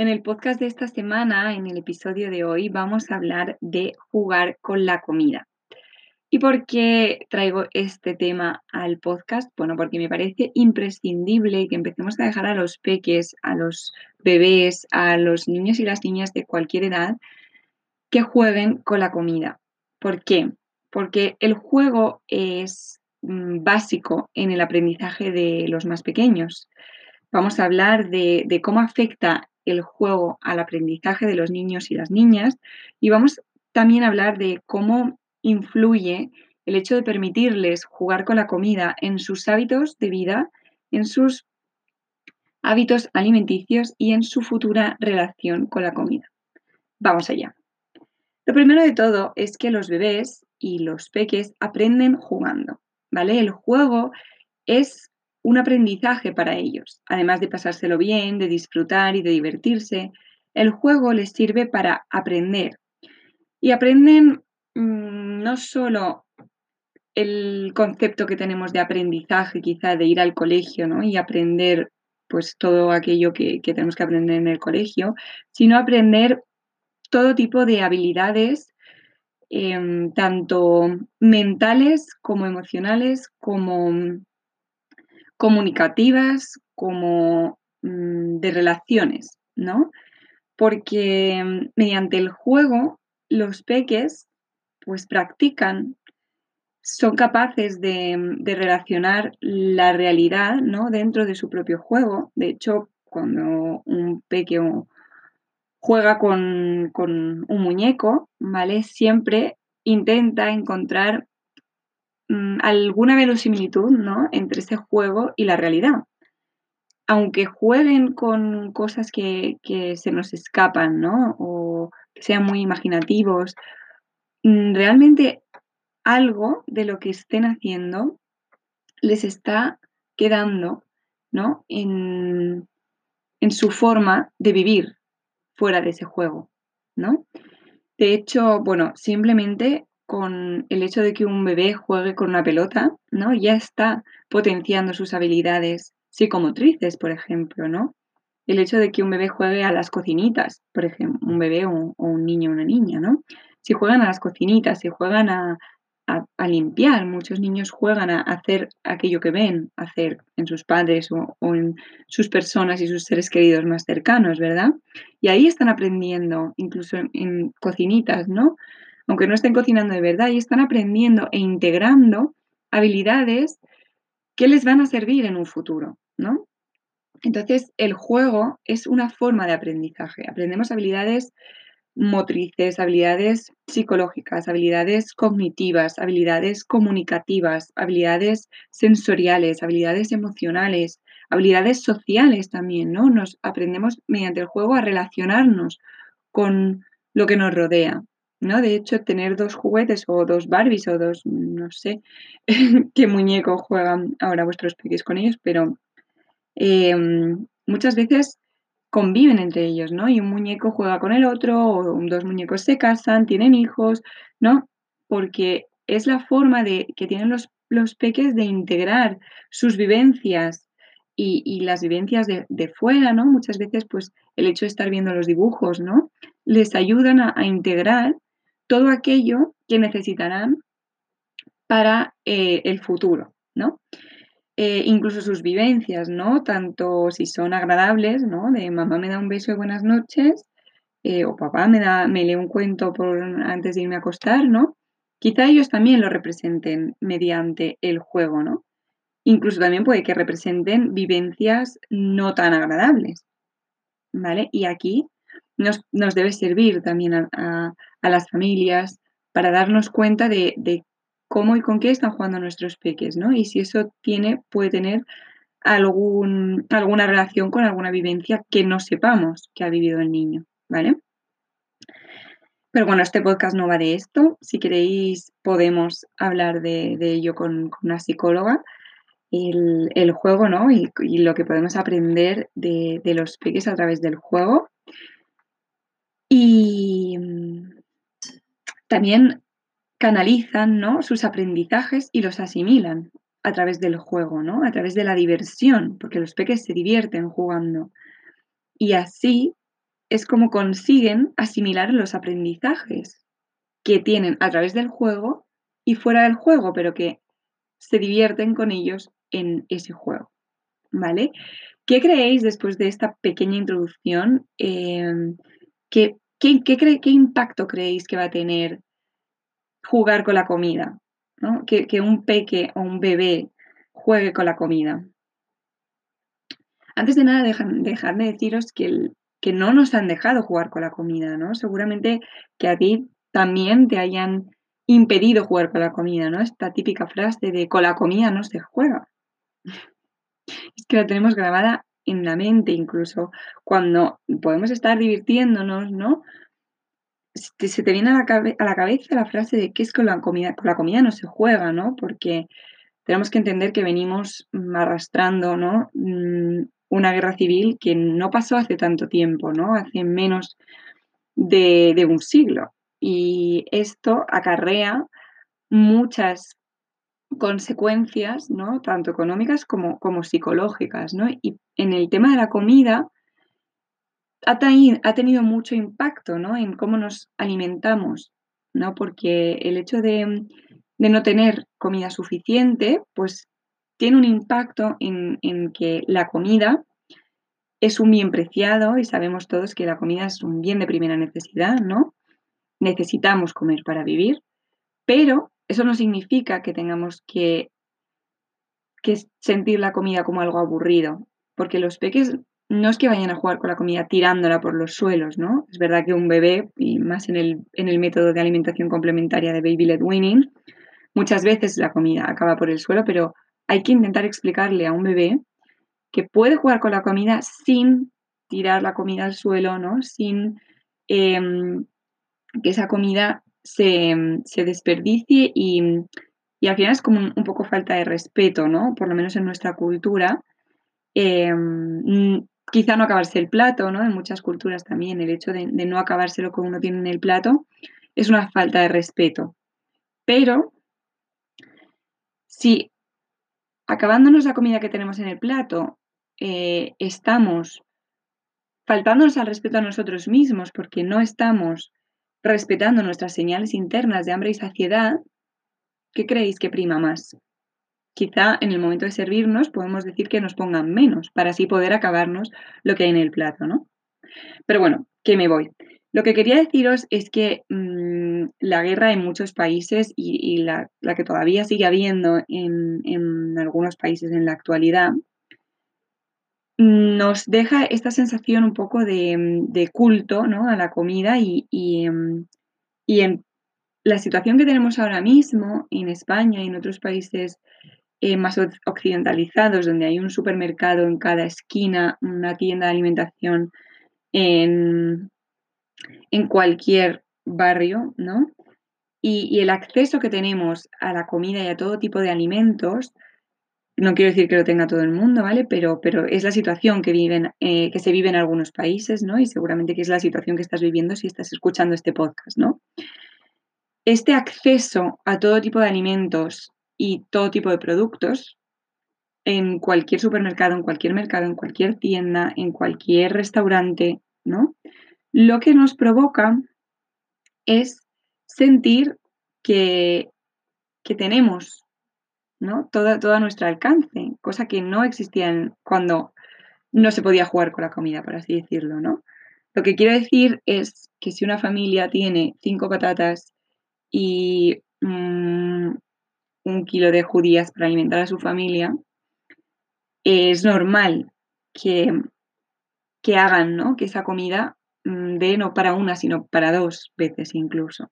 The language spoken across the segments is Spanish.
En el podcast de esta semana, en el episodio de hoy, vamos a hablar de jugar con la comida. ¿Y por qué traigo este tema al podcast? Bueno, porque me parece imprescindible que empecemos a dejar a los peques, a los bebés, a los niños y las niñas de cualquier edad que jueguen con la comida. ¿Por qué? Porque el juego es mm, básico en el aprendizaje de los más pequeños. Vamos a hablar de, de cómo afecta el juego al aprendizaje de los niños y las niñas y vamos también a hablar de cómo influye el hecho de permitirles jugar con la comida en sus hábitos de vida, en sus hábitos alimenticios y en su futura relación con la comida. Vamos allá. Lo primero de todo es que los bebés y los peques aprenden jugando, ¿vale? El juego es un aprendizaje para ellos. Además de pasárselo bien, de disfrutar y de divertirse, el juego les sirve para aprender. Y aprenden mm, no solo el concepto que tenemos de aprendizaje, quizá de ir al colegio ¿no? y aprender pues todo aquello que, tenemos que aprender en el colegio, sino aprender todo tipo de habilidades, em, tanto mentales como emocionales, como comunicativas como mm, de relaciones, ¿no? Porque mm, mediante el juego los peques pues practican, son capaces de, mm, relacionar la realidad, ¿no? Dentro de su propio juego. De hecho, cuando un peque juega con, con un muñeco, ¿vale? Siempre intenta encontrar Mm, alguna verosimilitud ¿no? entre ese juego y la realidad. Aunque jueguen con cosas que, se nos escapan, ¿no? O que sean muy imaginativos, mm, realmente algo de lo que estén haciendo les está quedando, ¿no? En, en su forma de vivir fuera de ese juego, ¿no? De hecho, bueno, simplemente con el hecho de que un bebé juegue con una pelota, ¿no? Ya está potenciando sus habilidades psicomotrices, por ejemplo, ¿no? El hecho de que un bebé juegue a las cocinitas, por ejemplo, un bebé o, un niño o una niña, ¿no? Si juegan a las cocinitas, si juegan a, limpiar, muchos niños juegan a hacer aquello que ven hacer en sus padres o en sus personas y sus seres queridos más cercanos, ¿verdad? Y ahí están aprendiendo, incluso en cocinitas, ¿no? Aunque no estén cocinando de verdad, y están aprendiendo e integrando habilidades que les van a servir en un futuro, ¿no? Entonces, el juego es una forma de aprendizaje. Aprendemos habilidades motrices, habilidades psicológicas, habilidades cognitivas, habilidades comunicativas, habilidades sensoriales, habilidades emocionales, habilidades sociales también, ¿no? Nos aprendemos mediante el juego a relacionarnos con lo que nos rodea. ¿No? De hecho, tener dos juguetes o dos Barbies o dos, no sé qué muñeco juegan ahora vuestros peques con ellos, pero em, muchas veces conviven entre ellos, ¿no? Y un muñeco juega con el otro, o dos muñecos se casan, tienen hijos, ¿no? Porque es la forma de que tienen los los peques de integrar sus vivencias y, las vivencias de, fuera, ¿no? Muchas veces, pues, el hecho de estar viendo los dibujos, ¿no? Les ayudan a, integrar todo aquello que necesitarán para eh, el futuro, ¿no? Eh, incluso sus vivencias, ¿no? Tanto si son agradables, ¿no? De mamá me da un beso de buenas noches, eh, o papá me, da, me lee un cuento por, antes de irme a acostar, ¿no? Quizá ellos también lo representen mediante el juego, ¿no? Incluso también puede que representen vivencias no tan agradables, ¿vale? Y aquí nos, debe servir también a, las familias para darnos cuenta de, de, cómo y con qué están jugando nuestros peques, ¿no? Y si eso tiene, puede tener algún, alguna relación con alguna vivencia que no sepamos que ha vivido el niño, ¿vale? Pero bueno, este podcast no va de esto. Si queréis, podemos hablar de, ello con, una psicóloga. El, juego, ¿no? Y, lo que podemos aprender de, los peques a través del juego. Y mm, también canalizan, ¿no? Sus aprendizajes y los asimilan a través del juego, ¿no? A través de la diversión, porque los peques se divierten jugando. Y así es como consiguen asimilar los aprendizajes que tienen a través del juego y fuera del juego, pero que se divierten con ellos en ese juego. ¿Vale? ¿Qué creéis después de esta pequeña introducción? Em, ¿qué, impacto creéis que va a tener jugar con la comida? Que, un peque o un bebé juegue con la comida. Antes de nada, dejadme deciros que que no nos han dejado jugar con la comida, ¿no? Seguramente que a ti también te hayan impedido jugar con la comida, ¿no? Esta típica frase de con la comida no se juega. Es que la tenemos grabada en la mente incluso cuando podemos estar divirtiéndonos, ¿no? Se te viene a la, cabeza la frase de que es con la comida, con la comida no se juega, ¿no? Porque tenemos que entender que venimos arrastrando, ¿no? Mm, una guerra civil que no pasó hace tanto tiempo, ¿no? Hace menos de, un siglo. Y esto acarrea muchas consecuencias, ¿no? Tanto económicas como, como psicológicas, ¿no? Y en el tema de la comida ha, tenido mucho impacto, ¿no? En cómo nos alimentamos, ¿no? Porque el hecho de, de no tener comida suficiente, pues tiene un impacto en, que la comida es un bien preciado y sabemos todos que la comida es un bien de primera necesidad, ¿no? Necesitamos comer para vivir, pero eso no significa que tengamos que, que sentir la comida como algo aburrido, porque los peques no es que vayan a jugar con la comida tirándola por los suelos, ¿no? Es verdad que un bebé, y más en el, en el método de alimentación complementaria de Baby Led Winning, muchas veces la comida acaba por el suelo, pero hay que intentar explicarle a un bebé que puede jugar con la comida sin tirar la comida al suelo, ¿no? Sin em, que esa comida se, desperdicie y, al final es como un, poco falta de respeto, ¿no? Por lo menos en nuestra cultura. Em, quizá no acabarse el plato, ¿no? En muchas culturas también el hecho de, de no acabarse lo que uno tiene en el plato es una falta de respeto. Pero si acabándonos la comida que tenemos en el plato, eh, estamos faltándonos al respeto a nosotros mismos porque no estamos respetando nuestras señales internas de hambre y saciedad, ¿qué creéis que prima más? Quizá en el momento de servirnos podemos decir que nos pongan menos para así poder acabarnos lo que hay en el plato, ¿no? Pero bueno, que me voy. Lo que quería deciros es que mm, la guerra en muchos países y, la, que todavía sigue habiendo en, algunos países en la actualidad, nos deja esta sensación un poco de, culto ¿no? a la comida y, em, y, en la situación que tenemos ahora mismo en España y en otros países eh, más occidentalizados, donde hay un supermercado en cada esquina, una tienda de alimentación en en cualquier barrio, ¿no? Y, el acceso que tenemos a la comida y a todo tipo de alimentos, no quiero decir que lo tenga todo el mundo, ¿vale? Pero, pero es la situación que, viven, eh, que se vive en algunos países, ¿no? Y seguramente que es la situación que estás viviendo si estás escuchando este podcast, ¿no? Este acceso a todo tipo de alimentos y todo tipo de productos en cualquier supermercado, en cualquier mercado, en cualquier tienda, en cualquier restaurante, ¿no? Lo que nos provoca es sentir que, que tenemos ¿no? Todo, todo a nuestro alcance, cosa que no existía cuando no se podía jugar con la comida, por así decirlo, ¿no? Lo que quiero decir es que si una familia tiene cinco patatas y mm, un kilo de judías para alimentar a su familia, es normal que, que hagan, ¿no? Que esa comida mm, dé no para una, sino para dos veces incluso.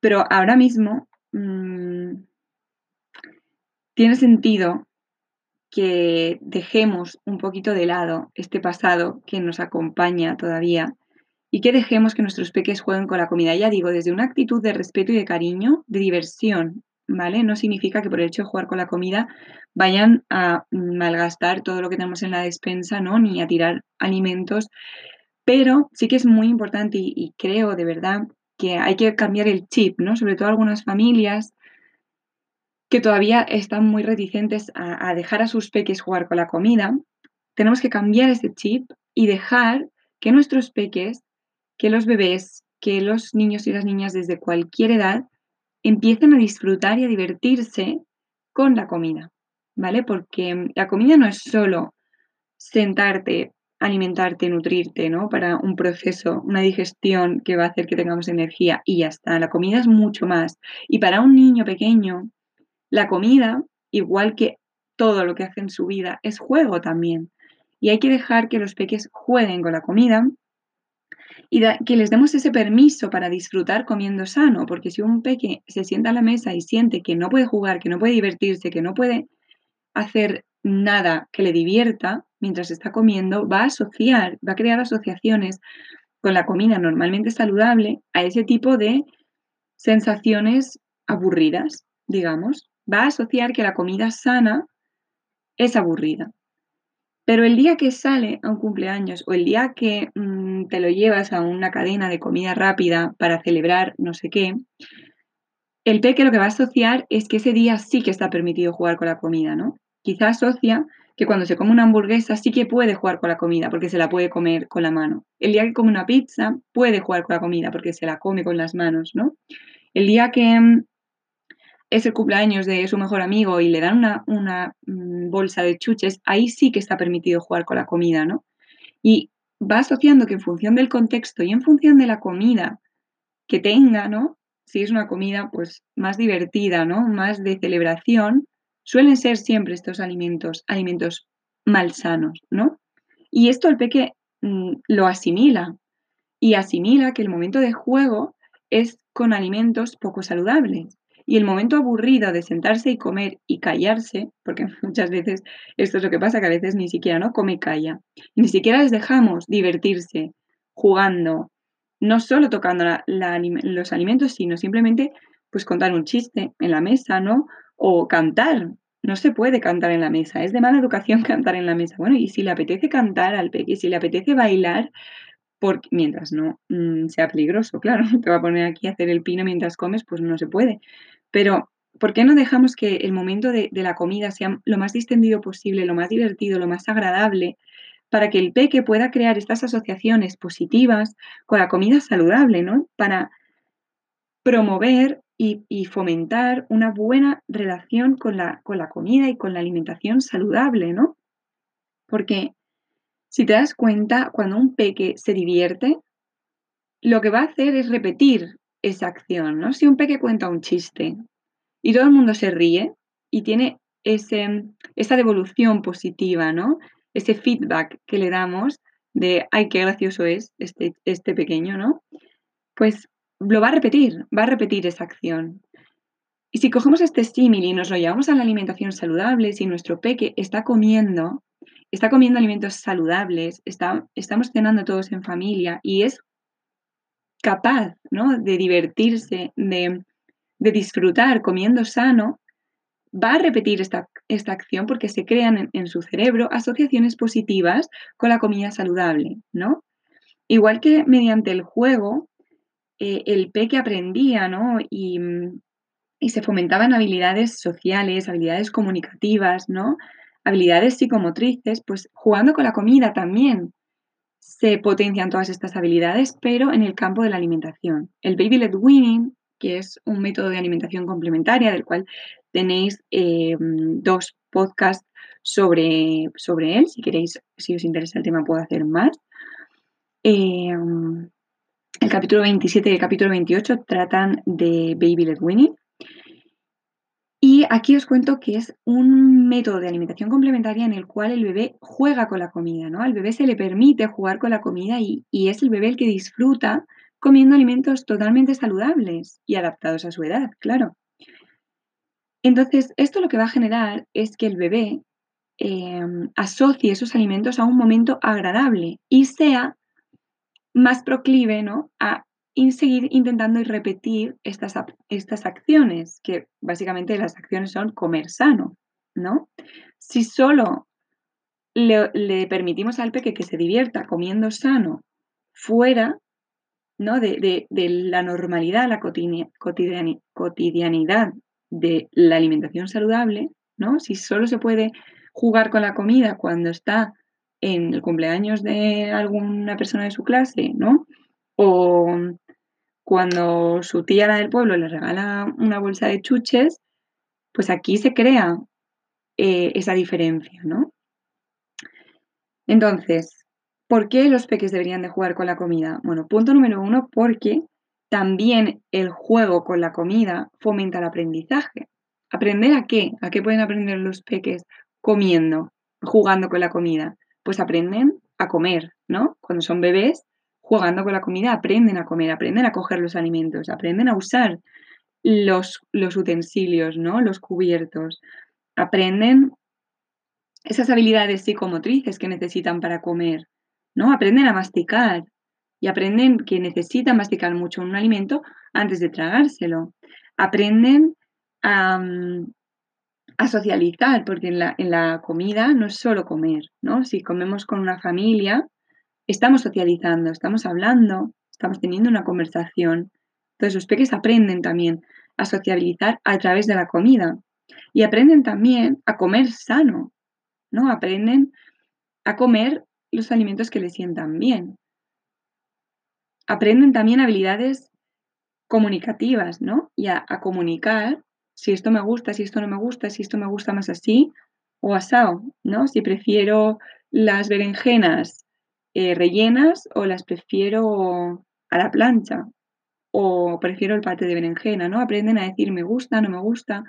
Pero ahora mismo mm, tiene sentido que dejemos un poquito de lado este pasado que nos acompaña todavía y que dejemos que nuestros peques jueguen con la comida. Ya digo, desde una actitud de respeto y de cariño, de diversión, ¿vale? No significa que por el hecho de jugar con la comida vayan a malgastar todo lo que tenemos en la despensa, ¿no? Ni a tirar alimentos, pero sí que es muy importante y, y creo de verdad que hay que cambiar el chip, ¿no? Sobre todo algunas familias que todavía están muy reticentes a, dejar a sus peques jugar con la comida, tenemos que cambiar ese chip y dejar que nuestros peques, que los bebés, que los niños y las niñas desde cualquier edad empiecen a disfrutar y a divertirse con la comida, ¿vale? Porque la comida no es solo sentarte, alimentarte, nutrirte, ¿no? Para un proceso, una digestión que va a hacer que tengamos energía y ya está. La comida es mucho más. Y para un niño pequeño, la comida, igual que todo lo que hace en su vida, es juego también. Y hay que dejar que los peques jueguen con la comida y que les demos ese permiso para disfrutar comiendo sano, porque si un peque se sienta a la mesa y siente que no puede jugar, que no puede divertirse, que no puede hacer nada que le divierta mientras está comiendo, va a asociar, va a crear asociaciones con la comida normalmente saludable a ese tipo de sensaciones aburridas, digamos va a asociar que la comida sana es aburrida. Pero el día que sale a un cumpleaños o el día que mm, te lo llevas a una cadena de comida rápida para celebrar no sé qué, el peque lo que va a asociar es que ese día sí que está permitido jugar con la comida, ¿no? Quizás asocia que cuando se come una hamburguesa sí que puede jugar con la comida porque se la puede comer con la mano. El día que come una pizza puede jugar con la comida porque se la come con las manos, ¿no? El día que mm, es el cumpleaños de su mejor amigo y le dan una, mm, bolsa de chuches, ahí sí que está permitido jugar con la comida, ¿no? Y va asociando que en función del contexto y en función de la comida que tenga, ¿no? Si es una comida pues más divertida, ¿no? Más de celebración, suelen ser siempre estos alimentos, alimentos malsanos, ¿no? Y esto el peque mm, lo asimila y asimila que el momento de juego es con alimentos poco saludables. Y el momento aburrido de sentarse y comer y callarse, porque muchas veces esto es lo que pasa, que a veces ni siquiera no come y calla, ni siquiera les dejamos divertirse jugando, no solo tocando los alimentos, sino simplemente pues contar un chiste en la mesa, ¿no? O cantar. No se puede cantar en la mesa, es de mala educación cantar en la mesa. Bueno, y si le apetece cantar al peque, si le apetece bailar, porque, mientras no mm, sea peligroso, claro, te va a poner aquí a hacer el pino mientras comes, pues no se puede. Pero, ¿por qué no dejamos que el momento de, la comida sea lo más distendido posible, lo más divertido, lo más agradable, para que el peque pueda crear estas asociaciones positivas con la comida saludable, ¿no? Para promover y, fomentar una buena relación con la, con la comida y con la alimentación saludable, ¿no? Porque si te das cuenta, cuando un peque se divierte, lo que va a hacer es repetir esa acción, ¿no? Si un peque cuenta un chiste y todo el mundo se ríe y tiene ese, esa devolución positiva, ¿no? Ese feedback que le damos de, ay, qué gracioso es este, este pequeño, ¿no? Pues lo va a repetir, va a repetir esa acción. Y si cogemos este símil y nos lo llevamos a la alimentación saludable, si nuestro peque está comiendo, está comiendo alimentos saludables, está, estamos cenando todos en familia y es capaz ¿no? de divertirse, de, disfrutar comiendo sano, va a repetir esta, esta acción porque se crean en, su cerebro asociaciones positivas con la comida saludable, ¿no? Igual que mediante el juego, eh, el peque aprendía, ¿no? Y, y se fomentaban habilidades sociales, habilidades comunicativas, ¿no? Habilidades psicomotrices, pues jugando con la comida también se potencian todas estas habilidades, pero en el campo de la alimentación. El Baby Led Winning, que es un método de alimentación complementaria, del cual tenéis eh, dos podcasts sobre, sobre él. Si queréis, si os interesa el tema, puedo hacer más. Eh, el capítulo 27 y el capítulo 28 tratan de Baby Led Winning. Aquí os cuento que es un método de alimentación complementaria en el cual el bebé juega con la comida, ¿no? Al bebé se le permite jugar con la comida y, y es el bebé el que disfruta comiendo alimentos totalmente saludables y adaptados a su edad, claro. Entonces, esto lo que va a generar es que el bebé em, asocie esos alimentos a un momento agradable y sea más proclive ¿no? a seguir intentando y repetir estas, estas acciones, que básicamente las acciones son comer sano, ¿no? Si solo le, permitimos al peque que se divierta comiendo sano fuera ¿no? de, la normalidad, la cotidianidad de la alimentación saludable, ¿no? Si solo se puede jugar con la comida cuando está en el cumpleaños de alguna persona de su clase, ¿no? O cuando su tía la del pueblo le regala una bolsa de chuches, pues aquí se crea eh, esa diferencia, ¿no? Entonces, ¿por qué los peques deberían de jugar con la comida? Bueno, punto número uno, porque también el juego con la comida fomenta el aprendizaje. ¿Aprender a qué? ¿A qué pueden aprender los peques comiendo, jugando con la comida? Pues aprenden a comer, ¿no? Cuando son bebés, jugando con la comida, aprenden a comer, aprenden a coger los alimentos, aprenden a usar los, los utensilios, ¿no? Los cubiertos. Aprenden esas habilidades psicomotrices que necesitan para comer, ¿no? Aprenden a masticar, y aprenden que necesitan masticar mucho un alimento antes de tragárselo. Aprenden a, mm, socializar, porque en la, comida no es solo comer, ¿no? Si comemos con una familia, estamos socializando, estamos hablando, estamos teniendo una conversación. Entonces los peques aprenden también a socializar a través de la comida y aprenden también a comer sano, ¿no? Aprenden a comer los alimentos que les sientan bien aprenden también habilidades comunicativas, ¿no? Y a, comunicar si esto me gusta, si esto no me gusta, si esto me gusta más así o asado, ¿no? Si prefiero las berenjenas eh, rellenas o las prefiero a la plancha o prefiero el pate de berenjena, ¿no? Aprenden a decir me gusta, no me gusta,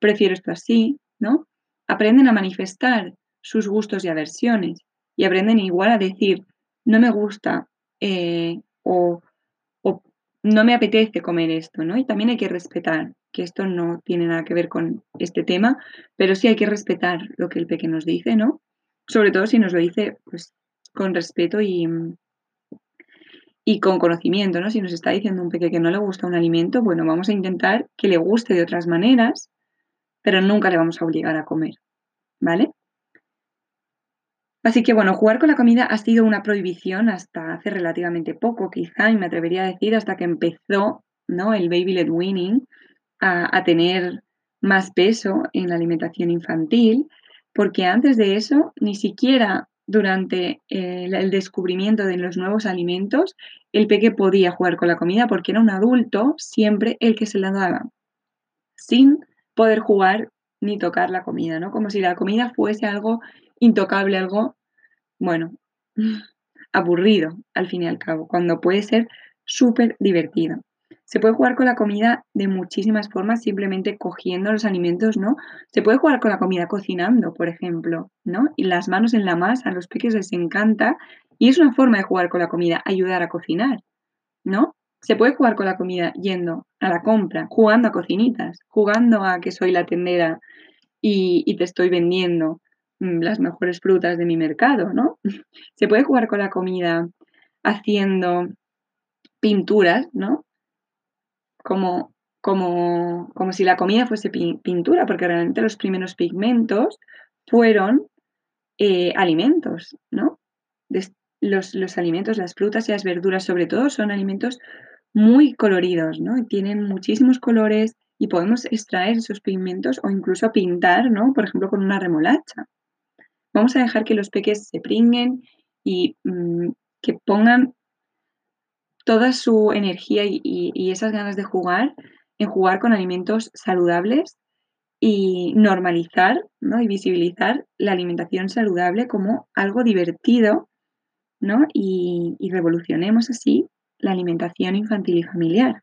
prefiero esto así, ¿no? Aprenden a manifestar sus gustos y aversiones y aprenden igual a decir no me gusta eh, o, no me apetece comer esto, ¿no? Y también hay que respetar, que esto no tiene nada que ver con este tema, pero sí hay que respetar lo que el pequeño nos dice, ¿no? Sobre todo si nos lo dice pues, con respeto y, y con conocimiento, ¿no? Si nos está diciendo un pequeño que no le gusta un alimento, bueno, vamos a intentar que le guste de otras maneras, pero nunca le vamos a obligar a comer, ¿vale? Así que bueno, jugar con la comida ha sido una prohibición hasta hace relativamente poco, quizá, y me atrevería a decir hasta que empezó ¿no? el baby led weaning a, tener más peso en la alimentación infantil, porque antes de eso, ni siquiera durante el, el descubrimiento de los nuevos alimentos, el peque podía jugar con la comida porque era un adulto siempre el que se la daba, sin poder jugar ni tocar la comida, ¿no? Como si la comida fuese algo intocable, algo, bueno, aburrido al fin y al cabo, cuando puede ser súper divertido. Se puede jugar con la comida de muchísimas formas, simplemente cogiendo los alimentos, ¿no? Se puede jugar con la comida cocinando, por ejemplo, ¿no? Y las manos en la masa, a los peques les encanta y es una forma de jugar con la comida, ayudar a cocinar, ¿no? Se puede jugar con la comida yendo a la compra, jugando a cocinitas, jugando a que soy la tendera y, y te estoy vendiendo Mm, las mejores frutas de mi mercado, ¿no? Se puede jugar con la comida haciendo pinturas, ¿no? Como, como, como si la comida fuese pintura, porque realmente los primeros pigmentos fueron eh, alimentos, ¿no? Los, los, alimentos, las frutas y las verduras sobre todo son alimentos muy coloridos, ¿no? Tienen muchísimos colores y podemos extraer esos pigmentos o incluso pintar, ¿no? Por ejemplo, con una remolacha. Vamos a dejar que los peques se pringuen y mm, que pongan toda su energía y, esas ganas de jugar en jugar con alimentos saludables y normalizar ¿no? y visibilizar la alimentación saludable como algo divertido ¿no? y, y revolucionemos así la alimentación infantil y familiar.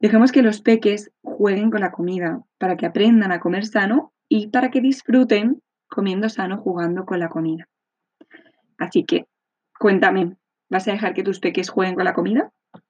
Dejemos que los peques jueguen con la comida para que aprendan a comer sano y para que disfruten comiendo sano jugando con la comida. Así que, cuéntame, ¿Vas a dejar que tus peques jueguen con la comida?